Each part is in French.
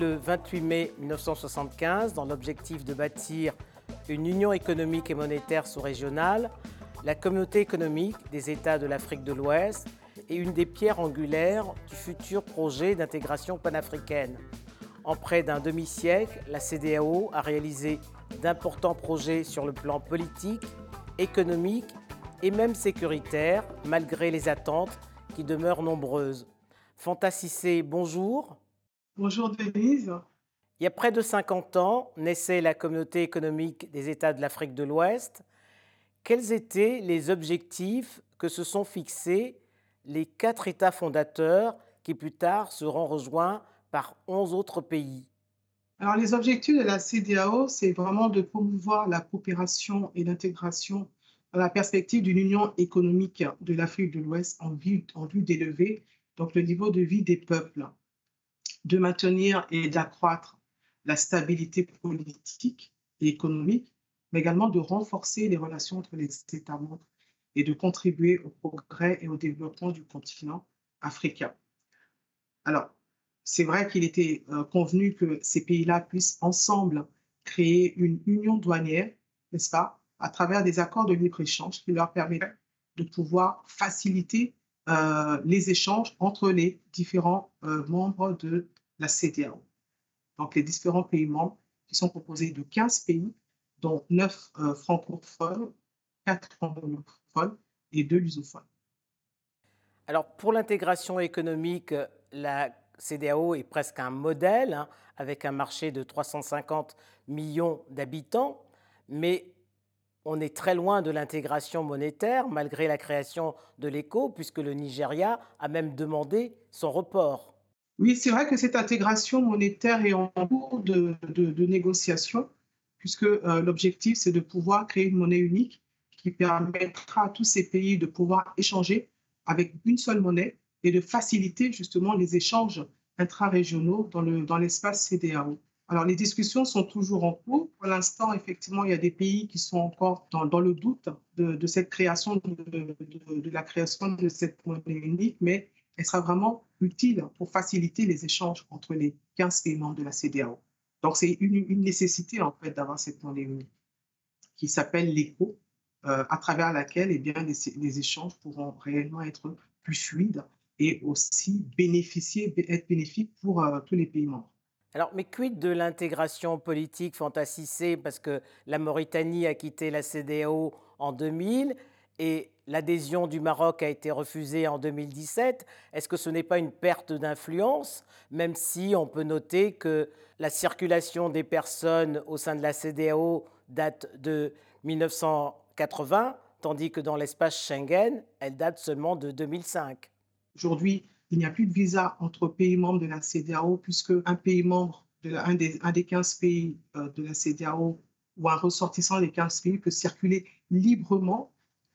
Le 28 mai 1975 dans l'objectif de bâtir une union économique et monétaire sous-régionale, la communauté économique des États de l'Afrique de l'Ouest est une des pierres angulaires du futur projet d'intégration panafricaine. En près d'un demi-siècle, la CDAO a réalisé d'importants projets sur le plan politique, économique et même sécuritaire, malgré les attentes qui demeurent nombreuses. Fantasissé, bonjour. Bonjour Denise. Il y a près de 50 ans, naissait la communauté économique des États de l'Afrique de l'Ouest. Quels étaient les objectifs que se sont fixés les quatre États fondateurs qui plus tard seront rejoints par 11 autres pays? Alors les objectifs de la CDAO, c'est vraiment de promouvoir la coopération et l'intégration dans la perspective d'une union économique de l'Afrique de l'Ouest en vue, en vue d'élever donc le niveau de vie des peuples, de maintenir et d'accroître la stabilité politique et économique, mais également de renforcer les relations entre les États membres et de contribuer au progrès et au développement du continent africain. Alors, c'est vrai qu'il était euh, convenu que ces pays-là puissent ensemble créer une union douanière, n'est-ce pas, à travers des accords de libre-échange qui leur permettraient de pouvoir faciliter euh, les échanges entre les différents euh, membres de la CDAO donc les différents pays membres, qui sont composés de 15 pays, dont 9 euh, francophones, 4 anglophones et 2 lusophones. Alors pour l'intégration économique, la CDAO est presque un modèle, hein, avec un marché de 350 millions d'habitants, mais on est très loin de l'intégration monétaire, malgré la création de l'ECO, puisque le Nigeria a même demandé son report. Oui, c'est vrai que cette intégration monétaire est en cours de, négociation, puisque euh, l'objectif, c'est de pouvoir créer une monnaie unique qui permettra à tous ces pays de pouvoir échanger avec une seule monnaie et de faciliter justement les échanges intra-régionaux dans l'espace dans CDAO. Alors, les discussions sont toujours en cours. Pour l'instant, effectivement, il y a des pays qui sont encore dans, le doute de, cette création, de, la création de cette monnaie unique, mais elle sera vraiment utile pour faciliter les échanges entre les 15 pays membres de la CDAO. Donc, c'est une, nécessité, en fait, d'avoir cette monnaie unique qui s'appelle l'ECO, euh, à travers laquelle eh bien, les, échanges pourront réellement être plus fluides et aussi bénéficier, être bénéfiques pour euh, tous les pays membres. Alors, mais quid de l'intégration politique fantasissée parce que la Mauritanie a quitté la CDAO en 2000 et l'adhésion du Maroc a été refusée en 2017. Est-ce que ce n'est pas une perte d'influence, même si on peut noter que la circulation des personnes au sein de la CDAO date de 1980, tandis que dans l'espace Schengen, elle date seulement de 2005 Aujourd'hui, il n'y a plus de visa entre pays membres de la CDAO, puisque un pays membre, un, des, un des 15 pays euh, de la CDAO ou un ressortissant des 15 pays peut circuler librement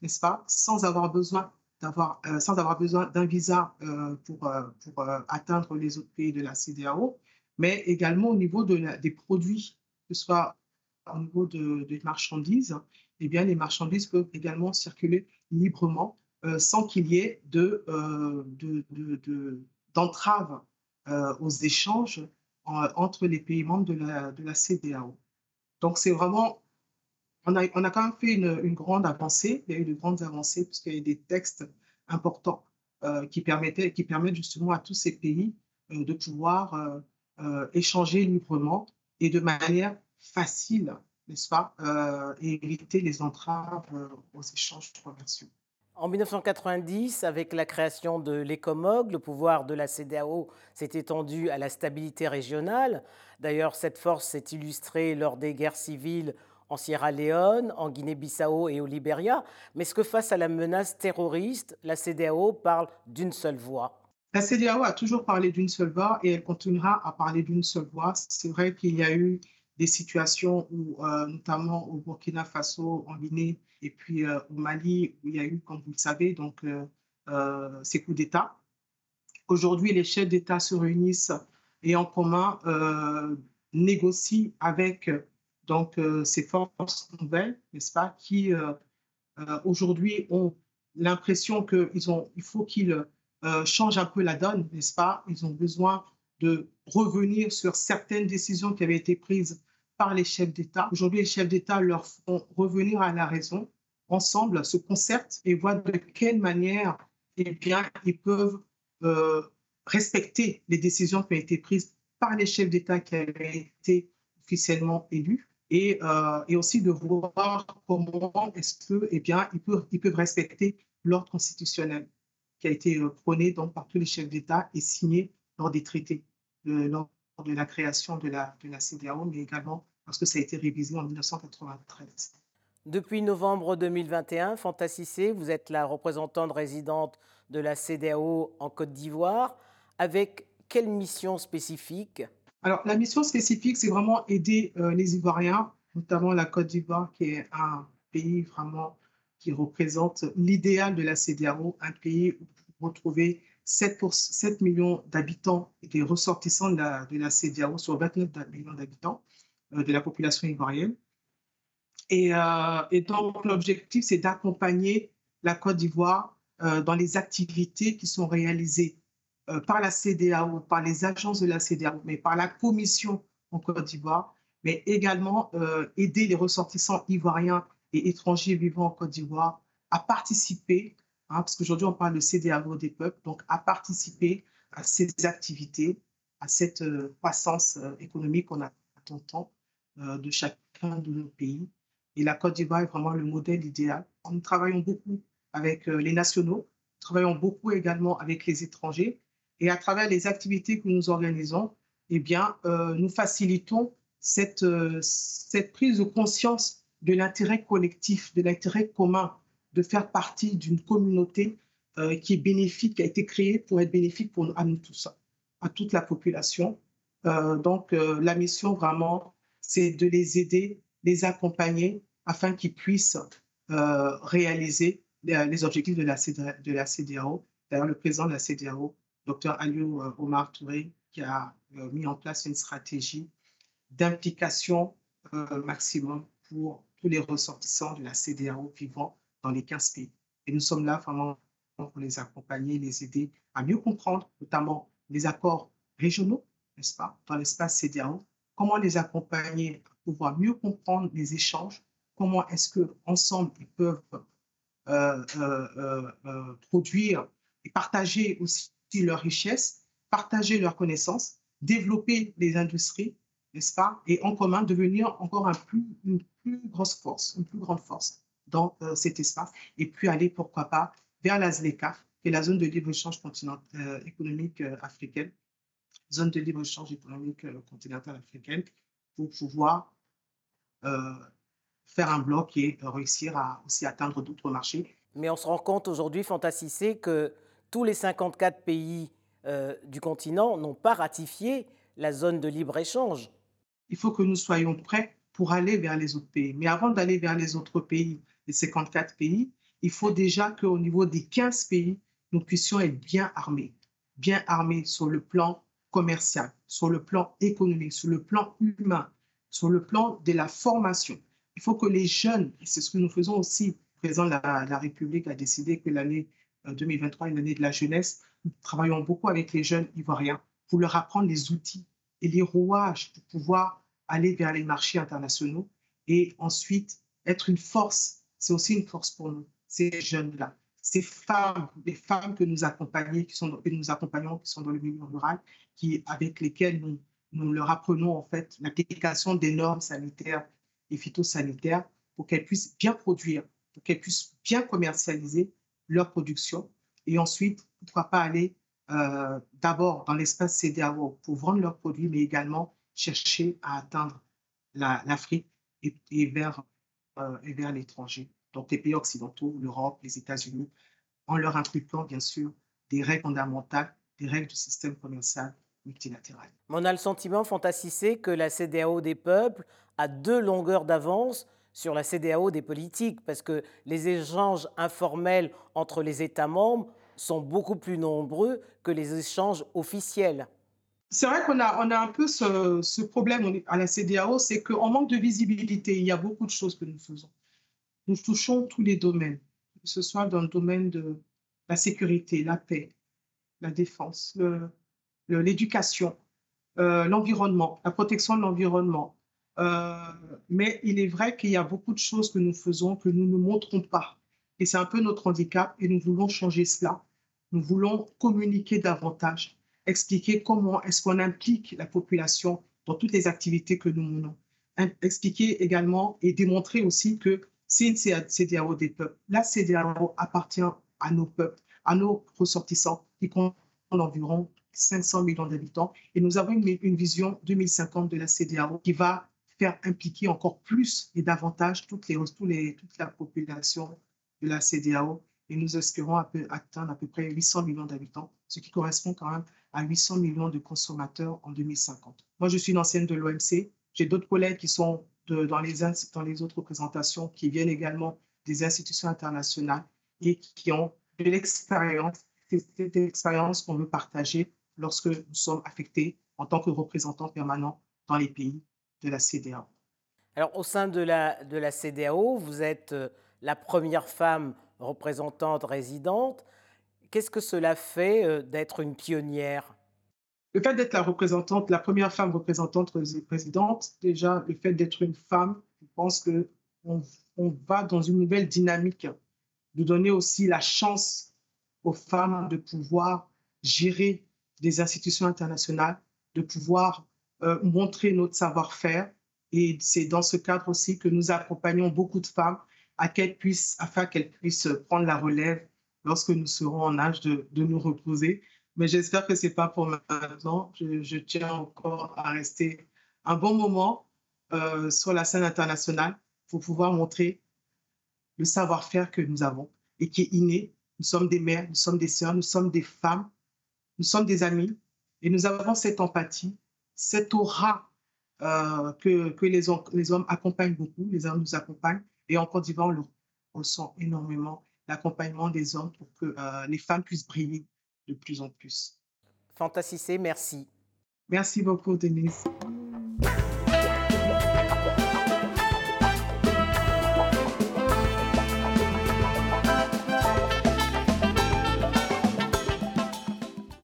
n'est-ce pas, sans avoir besoin d'avoir, euh, sans avoir besoin d'un visa euh, pour, pour atteindre les autres pays de la CDAO, mais également au niveau de des produits, que ce soit au niveau de, des marchandises, eh bien, les marchandises peuvent également circuler librement sans qu'il y ait de, de, d'entrave aux échanges entre les pays membres de la, de CDAO. Donc, c'est vraiment on a, quand même fait une, grande avancée. Il y a eu de grandes avancées puisqu'il y a eu des textes importants euh, qui, permettaient, qui permettent justement à tous ces pays euh, de pouvoir euh, échanger librement et de manière facile, n'est-ce pas, et éviter les entraves aux échanges commerciaux. En 1990, avec la création de l'ECOMOG, le pouvoir de la CDAO s'est étendu à la stabilité régionale. D'ailleurs, cette force s'est illustrée lors des guerres civiles en Sierra Leone, en Guinée-Bissau et au Libéria, mais est-ce que face à la menace terroriste, la CDAO parle d'une seule voix La CDAO a toujours parlé d'une seule voix et elle continuera à parler d'une seule voix. C'est vrai qu'il y a eu des situations où, euh, notamment au Burkina Faso, en Guinée et puis euh, au Mali, où il y a eu, comme vous le savez, donc euh, ces coups d'État. Aujourd'hui, les chefs d'État se réunissent et en commun négocient avec donc, ces forces nouvelles, n'est-ce pas, qui aujourd'hui ont l'impression qu'il il faut qu'ils changent un peu la donne, n'est-ce pas Ils ont besoin de revenir sur certaines décisions qui avaient été prises par les chefs d'État. Aujourd'hui, les chefs d'État leur font revenir à la raison, ensemble, se concertent et voient de quelle manière eh bien, ils peuvent euh, respecter les décisions qui ont été prises par les chefs d'État qui avaient été officiellement élus et, euh, et aussi de voir comment est-ce que, eh bien, ils peuvent, ils peuvent respecter l'ordre constitutionnel qui a été euh, prôné donc, par tous les chefs d'État et signé lors des traités, de la création de la, de la CDAO, mais également parce que ça a été révisé en 1993. Depuis novembre 2021, Fanta Cissé, vous êtes la représentante résidente de la CDAO en Côte d'Ivoire. Avec quelle mission spécifique? Alors, la mission spécifique, c'est vraiment aider euh, les Ivoiriens, notamment la Côte d'Ivoire, qui est un pays vraiment qui représente l'idéal de la CDAO, un pays où vous retrouvez 7, pour, 7 millions d'habitants et des ressortissants de la, de CDAO sur 29 millions d'habitants euh, de la population ivoirienne. Et, euh, et donc, l'objectif, c'est d'accompagner la Côte d'Ivoire euh, dans les activités qui sont réalisées par la CDAO, par les agences de la CDAO, mais par la Commission en Côte d'Ivoire, mais également aider les ressortissants ivoiriens et étrangers vivant en Côte d'Ivoire à participer, hein, parce qu'aujourd'hui on parle de CDAO des peuples, donc à participer à ces activités, à cette croissance économique qu'on a tant de chacun de nos pays. Et la Côte d'Ivoire est vraiment le modèle idéal. Nous travaillons beaucoup avec les nationaux, nous travaillons beaucoup également avec les étrangers, et à travers les activités que nous organisons, eh bien, euh, nous facilitons euh, cette prise de conscience de l'intérêt collectif, de l'intérêt commun, de faire partie d'une communauté euh, qui est bénéfique, qui a été créée pour être bénéfique pour, à nous tous, à toute la population. donc, la mission vraiment, c'est de les aider, les accompagner afin qu'ils puissent réaliser les objectifs de la, de la CDAO. D'ailleurs, le président de la CDAO Dr Aliou euh, Omar Touré, qui a euh, mis en place une stratégie d'implication euh, maximum pour tous les ressortissants de la CDAO vivant dans les 15 pays. Et nous sommes là vraiment pour les accompagner, les aider à mieux comprendre, notamment les accords régionaux, n'est-ce pas, dans l'espace CDAO, comment les accompagner pour pouvoir mieux comprendre les échanges, comment est-ce qu'ensemble ils peuvent euh, euh, produire et partager aussi leurs richesses, partager leurs connaissances, développer les industries, n'est-ce pas, et en commun devenir encore une plus grosse force, une plus grande force dans euh, cet espace, et puis aller, pourquoi pas, vers la ZLECA, qui est la zone de libre-échange euh, économique euh, africaine, zone de libre-échange économique continentale africaine, pour pouvoir faire un bloc et réussir à aussi atteindre d'autres marchés. Mais on se rend compte aujourd'hui, Fantasticé, que tous les 54 pays euh, du continent n'ont pas ratifié la zone de libre-échange. Il faut que nous soyons prêts pour aller vers les autres pays. Mais avant d'aller vers les autres pays, les 54 pays, il faut déjà qu'au niveau des 15 pays, nous puissions être bien armés. Bien armés sur le plan commercial, sur le plan économique, sur le plan humain, sur le plan de la formation. Il faut que les jeunes, et c'est ce que nous faisons aussi, de la, la République a décidé que l'année 2023 une année de la jeunesse. Nous travaillons beaucoup avec les jeunes ivoiriens pour leur apprendre les outils et les rouages pour pouvoir aller vers les marchés internationaux et ensuite être une force. C'est aussi une force pour nous, ces jeunes-là. Ces femmes, les femmes que nous accompagnons, qui sont, que nous accompagnons, qui sont dans le milieu rural, qui, avec lesquelles nous, nous leur apprenons en fait l'application des normes sanitaires et phytosanitaires pour qu'elles puissent bien produire, pour qu'elles puissent bien commercialiser leur production et ensuite, pourquoi pas aller euh, d'abord dans l'espace CDAO pour vendre leurs produits, mais également chercher à atteindre l'Afrique et, vers, et vers l'étranger, donc les pays occidentaux, l'Europe, les États-Unis, en leur inculquant bien sûr des règles fondamentales, des règles du système commercial multilatéral. On a le sentiment, fantasticé, que la CDAO des peuples a deux longueurs d'avance sur la CDAO des politiques, parce que les échanges informels entre les États membres sont beaucoup plus nombreux que les échanges officiels. C'est vrai qu'on a, on a un peu ce, problème à la CDAO, c'est qu'on manque de visibilité. Il y a beaucoup de choses que nous faisons. Nous touchons tous les domaines, que ce soit dans le domaine de la sécurité, la paix, la défense, l'éducation, l'environnement, la protection de l'environnement. mais il est vrai qu'il y a beaucoup de choses que nous faisons que nous ne montrons pas. Et c'est un peu notre handicap et nous voulons changer cela. Nous voulons communiquer davantage, expliquer comment est-ce qu'on implique la population dans toutes les activités que nous menons. Expliquer également et démontrer aussi que c'est une CDAO des peuples. La CDAO appartient à nos peuples, à nos ressortissants qui comptent environ 500 millions d'habitants. Et nous avons une, vision 2050 de la CDAO qui va faire impliquer encore plus et davantage toute la population de la CDAO. Et nous espérons atteindre à peu près 800 millions d'habitants, ce qui correspond quand même à 800 millions de consommateurs en 2050. Moi, je suis une ancienne de l'OMC. J'ai d'autres collègues qui sont dans, les, autres représentations, qui viennent également des institutions internationales et qui ont de l'expérience. C'est cette expérience qu'on veut partager lorsque nous sommes affectés en tant que représentants permanents dans les pays de la CDAO. Alors, au sein de la, de la CDAO, vous êtes euh, la première femme représentante résidente. Qu'est-ce que cela fait euh, d'être une pionnière? Le fait d'être la représentante, la première femme représentante présidente, déjà, le fait d'être une femme, je pense qu'on on va dans une nouvelle dynamique, de donner aussi la chance aux femmes de pouvoir gérer des institutions internationales, de pouvoir euh, montrer notre savoir-faire. Et c'est dans ce cadre aussi que nous accompagnons beaucoup de femmes afin qu'elles puissent prendre la relève lorsque nous serons en âge de, de nous reposer. Mais j'espère que ce n'est pas pour maintenant. Je, tiens encore à rester un bon moment euh, sur la scène internationale pour pouvoir montrer le savoir-faire que nous avons et qui est inné. Nous sommes des mères, nous sommes des sœurs, nous sommes des femmes, nous sommes des amis et nous avons cette empathie, cette aura euh, que, que les, hommes accompagnent beaucoup, les hommes nous accompagnent. Et en Côte d'Ivoire, on ressent énormément l'accompagnement des hommes pour que euh, les femmes puissent briller de plus en plus. Fantasticé, merci. Merci beaucoup, Denise.